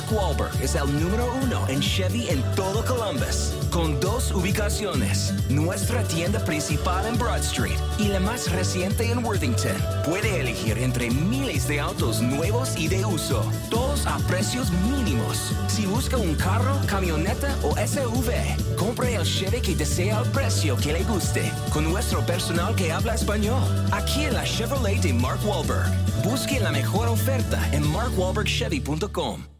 Mark Wahlberg es el número uno en Chevy en todo Columbus, con dos ubicaciones, nuestra tienda principal en Broad Street y la más reciente en Worthington. Puede elegir entre miles de autos nuevos y de uso, todos a precios mínimos. Si busca un carro, camioneta o SUV, compre el Chevy que desea al precio que le guste, con nuestro personal que habla español. Aquí en la Chevrolet de Mark Wahlberg. Busque la mejor oferta en markwahlbergchevy.com.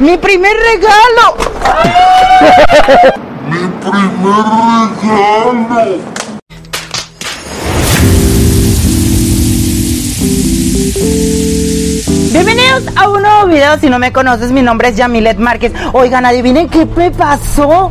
¡Mi primer regalo! Mi primer regalo. Bienvenidos a un nuevo video. Si no me conoces, mi nombre es Yamilet Márquez. Oigan, adivinen qué me pasó.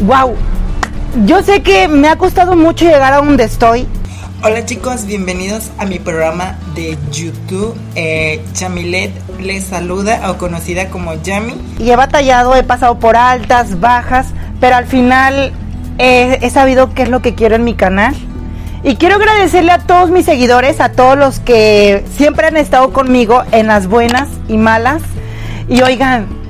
Wow. Yo sé que me ha costado mucho llegar a donde estoy. Hola chicos, bienvenidos a mi programa de YouTube. Eh, Chamilet les saluda o conocida como Yami. Y he batallado, he pasado por altas, bajas, pero al final he, he sabido qué es lo que quiero en mi canal. Y quiero agradecerle a todos mis seguidores, a todos los que siempre han estado conmigo en las buenas y malas. Y oigan,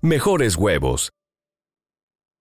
mejores huevos.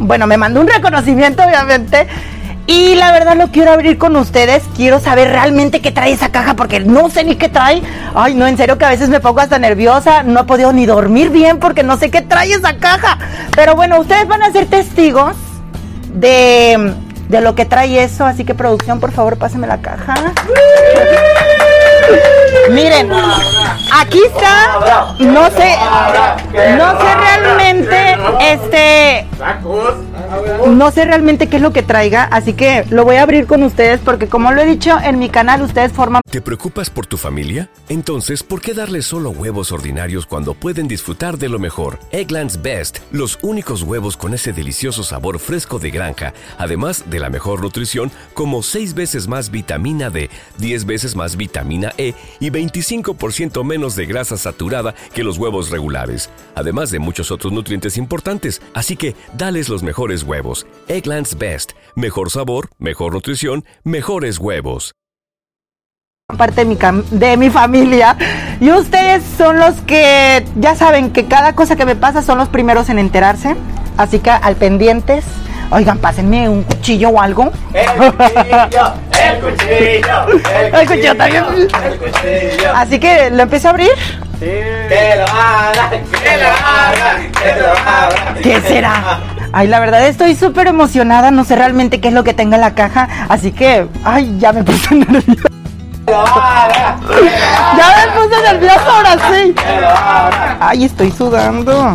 Bueno, me mandó un reconocimiento, obviamente. Y la verdad lo quiero abrir con ustedes. Quiero saber realmente qué trae esa caja porque no sé ni qué trae. Ay, no, en serio que a veces me pongo hasta nerviosa. No he podido ni dormir bien porque no sé qué trae esa caja. Pero bueno, ustedes van a ser testigos de, de lo que trae eso. Así que producción, por favor, páseme la caja. Miren, aquí está, no sé, no sé realmente, este, no sé realmente qué es lo que traiga, así que lo voy a abrir con ustedes porque como lo he dicho en mi canal, ustedes forman... ¿Te preocupas por tu familia? Entonces, ¿por qué darles solo huevos ordinarios cuando pueden disfrutar de lo mejor? Egglands Best, los únicos huevos con ese delicioso sabor fresco de granja, además de la mejor nutrición, como 6 veces más vitamina D, 10 veces más vitamina E y 25% menos de grasa saturada que los huevos regulares, además de muchos otros nutrientes importantes. Así que, dales los mejores huevos. Egglands Best, mejor sabor, mejor nutrición, mejores huevos. parte de mi, cam- de mi familia y ustedes son los que ya saben que cada cosa que me pasa son los primeros en enterarse, así que al pendientes, oigan, pásenme un cuchillo o algo. El cuchillo, el cuchillo, El cuchillo también. El cuchillo. Así que lo empiezo a abrir. Que lo haga, que lo haga, que lo haga. ¿Qué será? Ay, la verdad estoy súper emocionada, no sé realmente qué es lo que tenga en la caja, así que, ay, ya me puse nerviosa. Ya me puse nerviosa ahora sí. Ay, estoy sudando.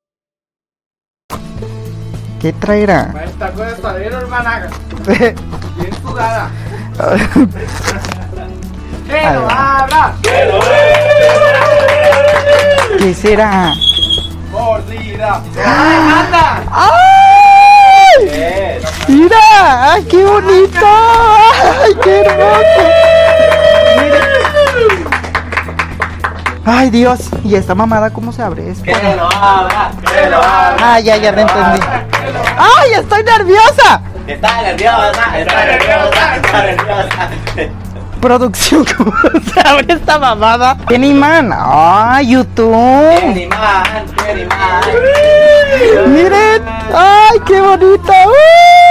¿Qué traerá? Está bien, hermana. Bien sudada. Que lo haga, que lo ¿Qué será? Mordida. ¡Anda! ¡Ay! Bien. ¡Mira! ¡Ay, qué bonito! ¡Ay, qué hermoso! Ay, Dios. ¿Y esta mamada cómo se abre? Es Que lo haga, que lo haga. Ay, ya, ya me entendí. ¡Ay, estoy nerviosa! Está nerviosa, está nerviosa, está nerviosa. Producción, ¿cómo se abre esta mamada? ¿Tiene imán? ¡Ay, YouTube! Qué imán, qué imán. ¡Miren! ¡Ay, qué bonito! ¡Uy!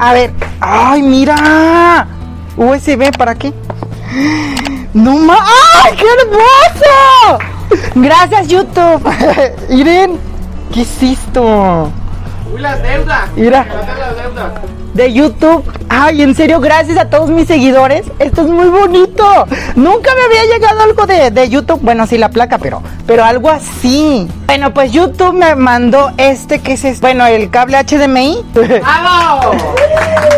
A ver. ¡Ay, mira! USB, ¿para qué? ¡No ma! ¡Ay, qué hermoso! Gracias, YouTube. Miren, ¿qué es esto? Uy, las deudas. Mira. Las deudas. De YouTube. Ay, en serio, gracias a todos mis seguidores. Esto es muy bonito. Nunca me había llegado algo de, de YouTube. Bueno, sí, la placa, pero, pero algo así. Bueno, pues YouTube me mandó este que es, este? bueno, el cable HDMI. ¡Vamos!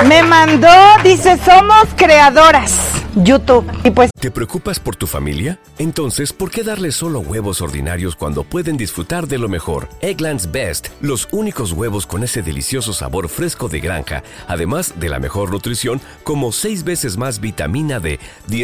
Me mandó, dice, somos creadoras. YouTube. Y pues, ¿Te preocupas por tu familia? Entonces, ¿por qué darles solo huevos ordinarios cuando pueden disfrutar de lo mejor? Eggland's Best, los únicos huevos con ese delicioso sabor fresco de granja, además de la mejor nutrición, como 6 veces más vitamina D, 10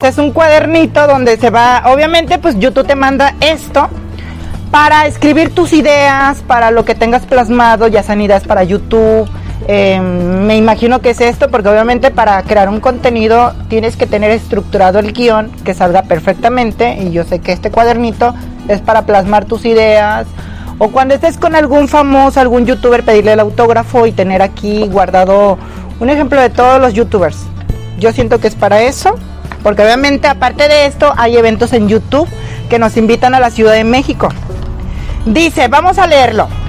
Es un cuadernito donde se va, obviamente, pues YouTube te manda esto para escribir tus ideas, para lo que tengas plasmado, ya sean ideas para YouTube. eh, me imagino que es esto, porque obviamente para crear un contenido tienes que tener estructurado el guion que salga perfectamente. Y yo sé que este cuadernito es para plasmar tus ideas. O cuando estés con algún famoso, algún youtuber, pedirle el autógrafo y tener aquí guardado un ejemplo de todos los youtubers. Yo siento que es para eso, porque obviamente aparte de esto hay eventos en YouTube que nos invitan a la Ciudad de México. Dice, vamos a leerlo.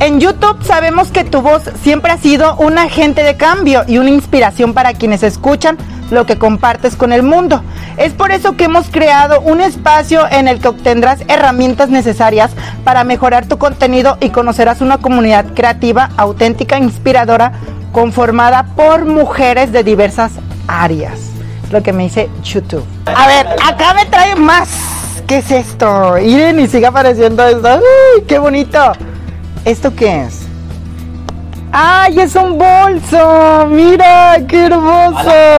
En YouTube sabemos que tu voz siempre ha sido un agente de cambio y una inspiración para quienes escuchan lo que compartes con el mundo. Es por eso que hemos creado un espacio en el que obtendrás herramientas necesarias para mejorar tu contenido y conocerás una comunidad creativa, auténtica, inspiradora, conformada por mujeres de diversas áreas. Lo que me dice YouTube. A ver, acá me trae más. ¿Qué es esto? Miren y sigue apareciendo esto. ¡Uy, qué bonito! ¿Esto qué es? ¡Ay, es un bolso! ¡Mira, qué hermoso!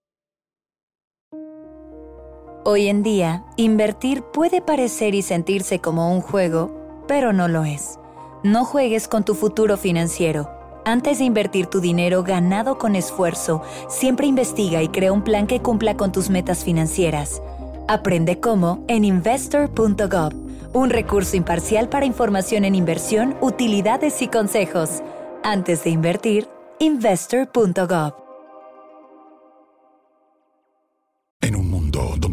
Hoy en día, invertir puede parecer y sentirse como un juego, pero no lo es. No juegues con tu futuro financiero. Antes de invertir tu dinero ganado con esfuerzo, siempre investiga y crea un plan que cumpla con tus metas financieras. Aprende cómo en investor.gov, un recurso imparcial para información en inversión, utilidades y consejos. Antes de invertir, investor.gov.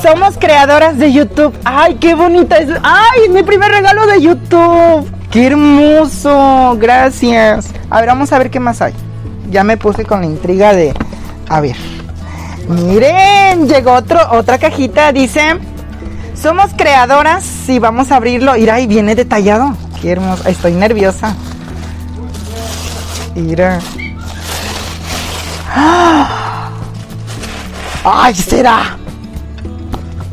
Somos creadoras de YouTube. ¡Ay, qué bonita es! ¡Ay, mi primer regalo de YouTube! ¡Qué hermoso! Gracias. A ver, vamos a ver qué más hay. Ya me puse con la intriga de... A ver. Miren, llegó otro, otra cajita. Dice... Somos creadoras y vamos a abrirlo. Mira, y viene detallado. Qué hermoso. Estoy nerviosa. Mira. ¡Ah! ¡Ay, será!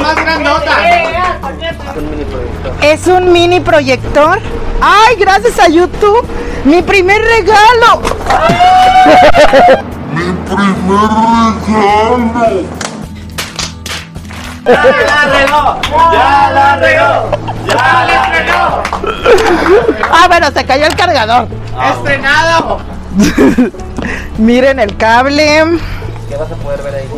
Más grandota! Es un mini proyector. ¡Ay, gracias a YouTube! ¡Mi primer regalo! Mi primer regalo. ¡Ya la regó! ¡Ya la regó! ¡Ya la regó! Ah, bueno, se cayó el cargador. ¡Estrenado! Miren el cable. ¿Qué vas a poder ver ahí?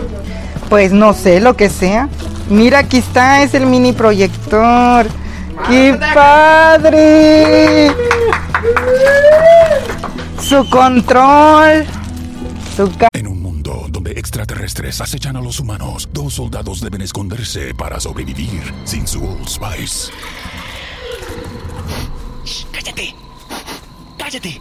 Pues no sé, lo que sea. Mira, aquí está, es el mini proyector. ¡Qué padre! Su control. Su En un mundo donde extraterrestres acechan a los humanos, dos soldados deben esconderse para sobrevivir sin su Old Spice. ¡Cállate! ¡Cállate!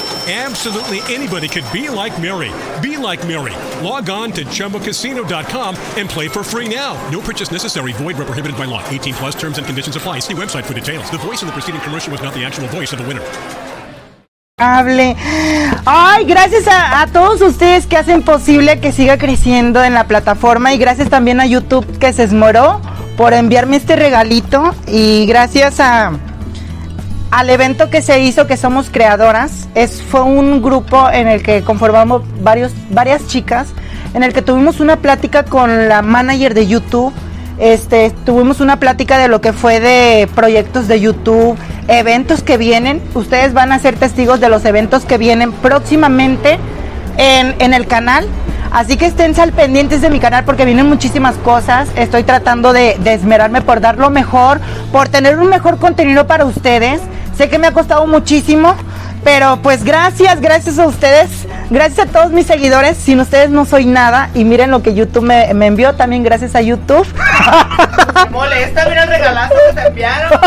Absolutely anybody could be like Mary. Be like Mary. Log on to ChumboCasino.com and play for free now. No purchase necessary. Void where prohibited by law. 18 plus terms and conditions apply. See website for details. The voice in the preceding commercial was not the actual voice of the winner. Hable. Ay, gracias a, a todos ustedes que hacen posible que siga creciendo en la plataforma y gracias también a YouTube que se esmoró por enviarme este regalito y gracias a al evento que se hizo que somos creadoras es fue un grupo en el que conformamos varios varias chicas en el que tuvimos una plática con la manager de YouTube este tuvimos una plática de lo que fue de proyectos de YouTube eventos que vienen ustedes van a ser testigos de los eventos que vienen próximamente en, en el canal Así que estén al pendientes de mi canal porque vienen muchísimas cosas. Estoy tratando de, de, esmerarme por dar lo mejor, por tener un mejor contenido para ustedes. Sé que me ha costado muchísimo, pero pues gracias, gracias a ustedes, gracias a todos mis seguidores. Sin ustedes no soy nada. Y miren lo que YouTube me, me envió, también gracias a YouTube. Molesta, mira el regalazo que te enviaron.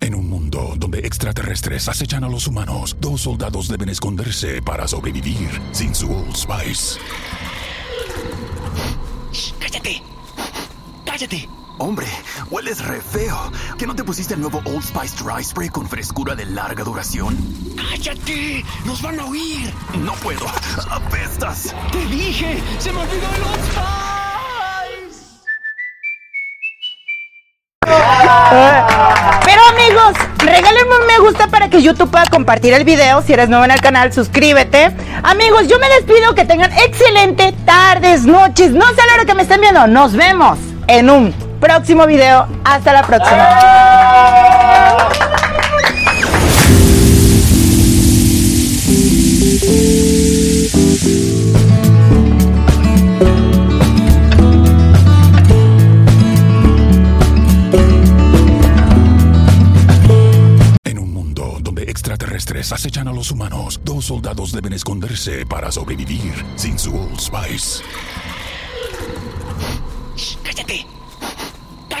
En un mundo donde extraterrestres acechan a los humanos, dos soldados deben esconderse para sobrevivir sin su Old Spice. ¡Cállate! ¡Cállate! Hombre, hueles re feo. ¿Que no te pusiste el nuevo Old Spice Dry Spray con frescura de larga duración? ¡Cállate! ¡Nos van a oír! No puedo. ¡Apestas! ¡Te dije! ¡Se me olvidó el Old Spice! Pero amigos, regálenme un me gusta para que YouTube pueda compartir el video. Si eres nuevo en el canal, suscríbete. Amigos, yo me despido. Que tengan excelente tardes, noches. No sé la hora que me estén viendo. Nos vemos en un próximo video. Hasta la próxima. En un mundo donde extraterrestres acechan a los humanos, dos soldados deben esconderse para sobrevivir sin su Old Spice. ¡Cállate!